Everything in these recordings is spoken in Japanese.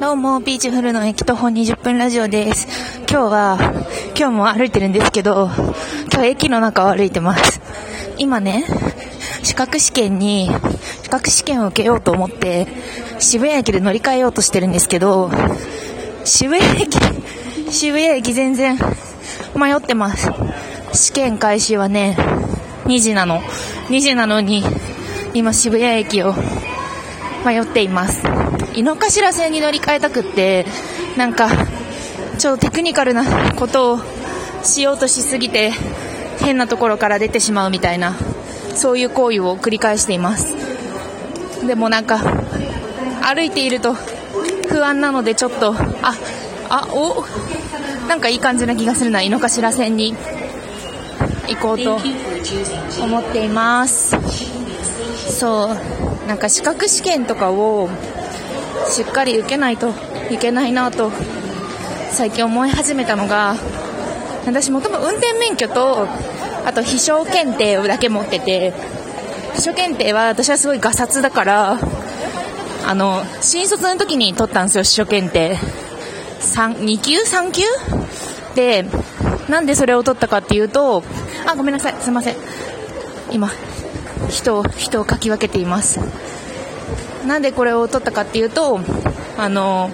どうも、ピーチフルの駅徒歩20分ラジオです。今日は、今日も歩いてるんですけど、今日駅の中を歩いてます。今ね、資格試験に、資格試験を受けようと思って、渋谷駅で乗り換えようとしてるんですけど、渋谷駅、渋谷駅全然迷ってます。試験開始はね、2時なの。2時なのに、今渋谷駅を迷っています。井の頭線に乗り換えたくって、なんか、ちょっとテクニカルなことをしようとしすぎて、変なところから出てしまうみたいな、そういう行為を繰り返しています。でもなんか、歩いていると不安なのでちょっと、あ、あ、お、なんかいい感じな気がするな、井の頭線に行こうと思っています。そう、なんか資格試験とかをしっかり受けないといけないなと最近思い始めたのが私もともと運転免許とあと秘書検定だけ持ってて秘書検定は私はすごいガサツだからあの新卒の時に取ったんですよ秘書検定。2級？3級？でなんでそれを取ったかっていうとあごめんなさいすいません。今人を人をかき分けていますなんでこれを取ったかっていうと、あの、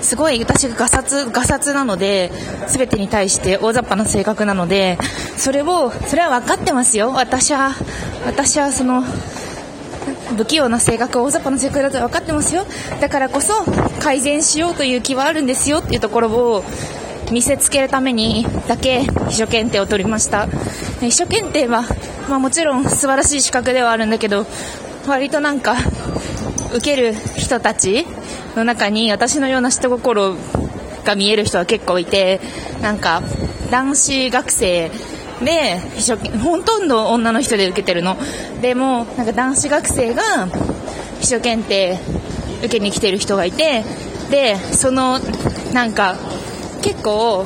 すごい私がガサツ、ガサツなので、すべてに対して大雑把な性格なので、それを、それは分かってますよ。私は、私はその、不器用な性格、大雑把な性格だと分かってますよ。だからこそ、改善しようという気はあるんですよっていうところを、見せつけるためにだけ秘書検定を取りました秘書検定は、まあ、もちろん素晴らしい資格ではあるんだけど割となんか受ける人たちの中に私のような人心が見える人は結構いてなんか男子学生で秘書ほとんど女の人で受けてるの。でもなんか男子学生が秘書検定受けに来てる人がいてでそのなんか結構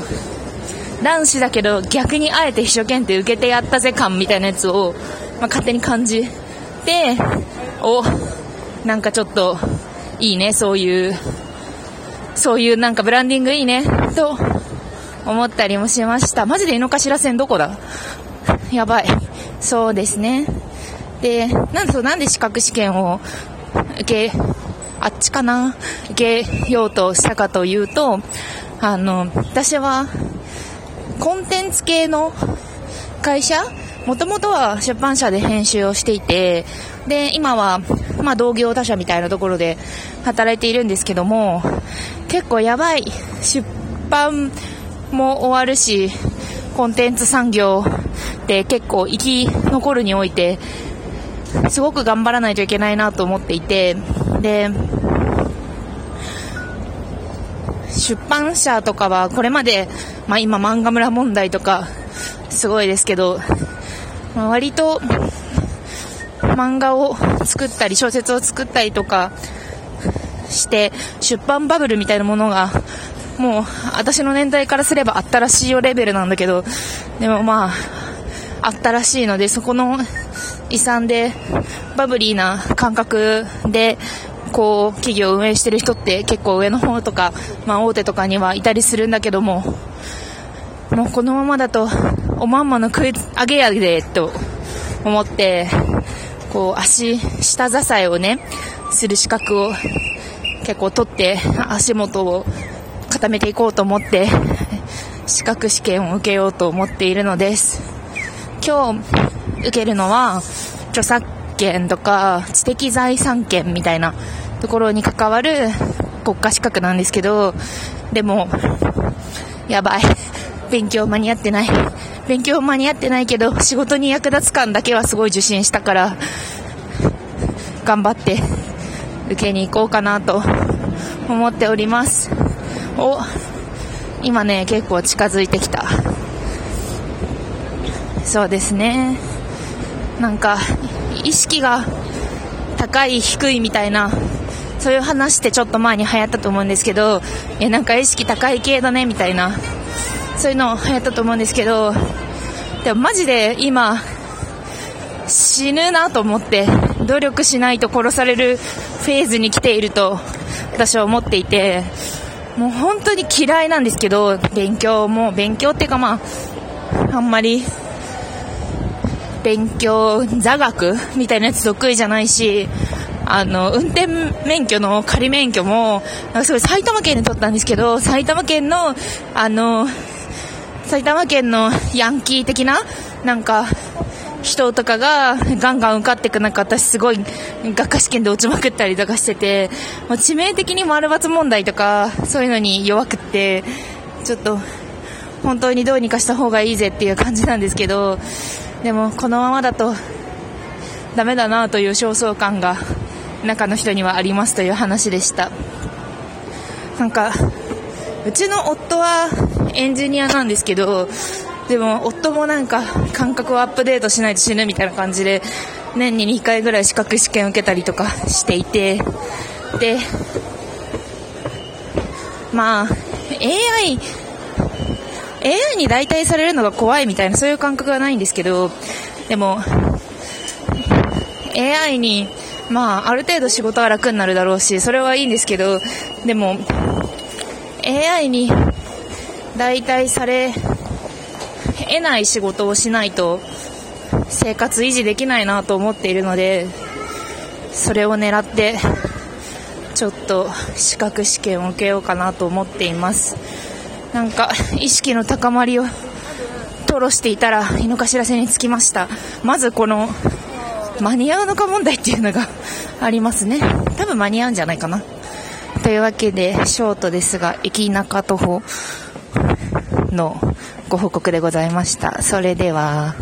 男子だけど逆にあえて秘書検定受けてやったぜ感みたいなやつを、まあ、勝手に感じておなんかちょっといいねそういうそういうなんかブランディングいいねと思ったりもしました。マジで井の頭線どこだ？やばい。そうですね。でなんでなんで資格試験を受けあっちかな？受けようとしたかというとあの、私は、コンテンツ系の会社？もともとは出版社で編集をしていて、で、今は、まあ、同業他社みたいなところで働いているんですけども、結構やばい。出版も終わるし、コンテンツ産業って結構生き残るにおいて、すごく頑張らないといけないなと思っていて、で、出版社とかはこれまで、まあ、今漫画村問題とかすごいですけど、まあ、割と漫画を作ったり小説を作ったりとかして出版バブルみたいなものがもう私の年代からすればあったらしいよレベルなんだけどでもまああったらしいのでそこの遺産でバブリーな感覚でこう企業を運営してる人って結構上の方とか、まあ、大手とかにはいたりするんだけどももうこのままだとおまんまの食い上げやでと思ってこう足下支えをねする資格を結構取って足元を固めていこうと思って資格試験を受けようと思っているのです。今日受けるのは著作権とか知的財産権みたいなところに関わる国家資格なんですけどでもやばい。勉強間に合ってない。勉強間に合ってないけど仕事に役立つ感だけはすごい受信したから頑張って受けに行こうかなと思っております。お今ね結構近づいてきた。そうですね。なんか意識が高い低いみたいなそういう話ってちょっと前に流行ったと思うんですけどえなんか意識高い系だねみたいな。そういうの流行ったと思うんですけどでもマジで今死ぬなと思って努力しないと殺されるフェーズに来ていると私は思っていてもう本当に嫌いなんですけど勉強も勉強っていうかまああんまり勉強座学みたいなやつ得意じゃないしあの運転免許の仮免許もすごい埼玉県で取ったんですけど埼玉県のあの埼玉県のヤンキー的ななんか人とかがガンガン受かっていく中私すごい学科試験で落ちまくったりとかしててもう致命的に丸抜問題とかそういうのに弱くってちょっと本当にどうにかした方がいいぜっていう感じなんですけどでもこのままだとダメだなという焦燥感が中の人にはありますという話でした。なんかうちの夫はエンジニアなんですけどでも夫もなんか感覚をアップデートしないと死ぬみたいな感じで年に2回ぐらい資格試験受けたりとかしていてでまあ AI AI に代替されるのが怖いみたいなそういう感覚はないんですけどでも AI にまあある程度仕事は楽になるだろうしそれはいいんですけどでも AI に代替され得ない仕事をしないと生活維持できないなと思っているのでそれを狙ってちょっと資格試験を受けようかなと思っています。なんか意識の高まりを吐露していたら井の頭線に着きました。まずこの間に合うのか問題っていうのがありますね多分間に合うんじゃないかなというわけでショートですが駅中徒歩のご報告でございました。それでは。